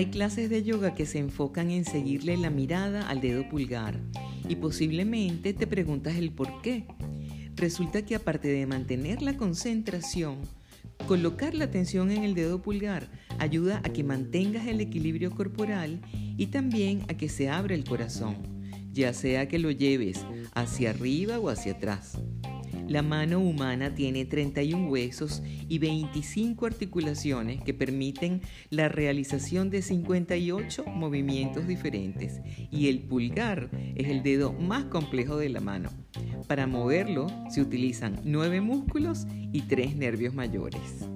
Hay clases de yoga que se enfocan en seguirle la mirada al dedo pulgar y posiblemente te preguntas el por qué. Resulta que aparte de mantener la concentración, colocar la atención en el dedo pulgar ayuda a que mantengas el equilibrio corporal y también a que se abra el corazón, ya sea que lo lleves hacia arriba o hacia atrás. La mano humana tiene 31 huesos y 25 articulaciones que permiten la realización de 58 movimientos diferentes y el pulgar es el dedo más complejo de la mano. Para moverlo se utilizan 9 músculos y 3 nervios mayores.